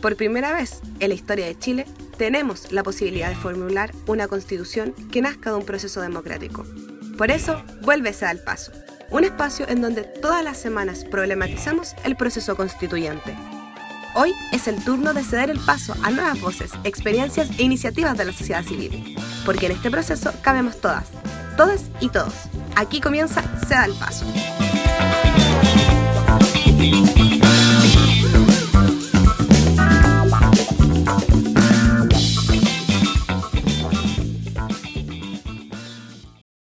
Por primera vez en la historia de Chile, tenemos la posibilidad de formular una constitución que nazca de un proceso democrático. Por eso, vuélvese al paso, un espacio en donde todas las semanas problematizamos el proceso constituyente. Hoy es el turno de ceder el paso a nuevas voces, experiencias e iniciativas de la sociedad civil, porque en este proceso cabemos todas, todas y todos. Aquí comienza Ceda el Paso.